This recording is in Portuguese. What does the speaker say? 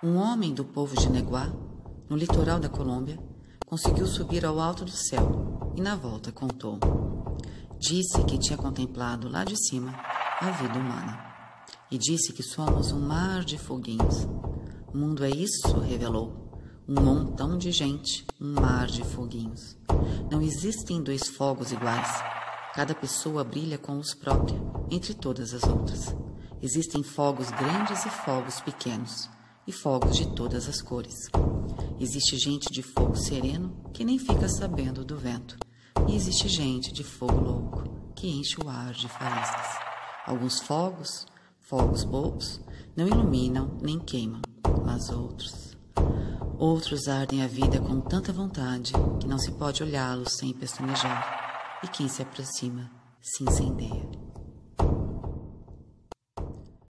Um homem do povo de Neguá, no litoral da Colômbia, conseguiu subir ao alto do céu e na volta contou. Disse que tinha contemplado lá de cima a vida humana e disse que somos um mar de foguinhos. O mundo é isso, revelou. Um montão de gente, um mar de foguinhos. Não existem dois fogos iguais. Cada pessoa brilha com luz própria, entre todas as outras. Existem fogos grandes e fogos pequenos e fogos de todas as cores. Existe gente de fogo sereno que nem fica sabendo do vento, e existe gente de fogo louco que enche o ar de faíscas. Alguns fogos, fogos bobos, não iluminam nem queimam, mas outros. Outros ardem a vida com tanta vontade que não se pode olhá-los sem pestanejar, e quem se aproxima se incendeia.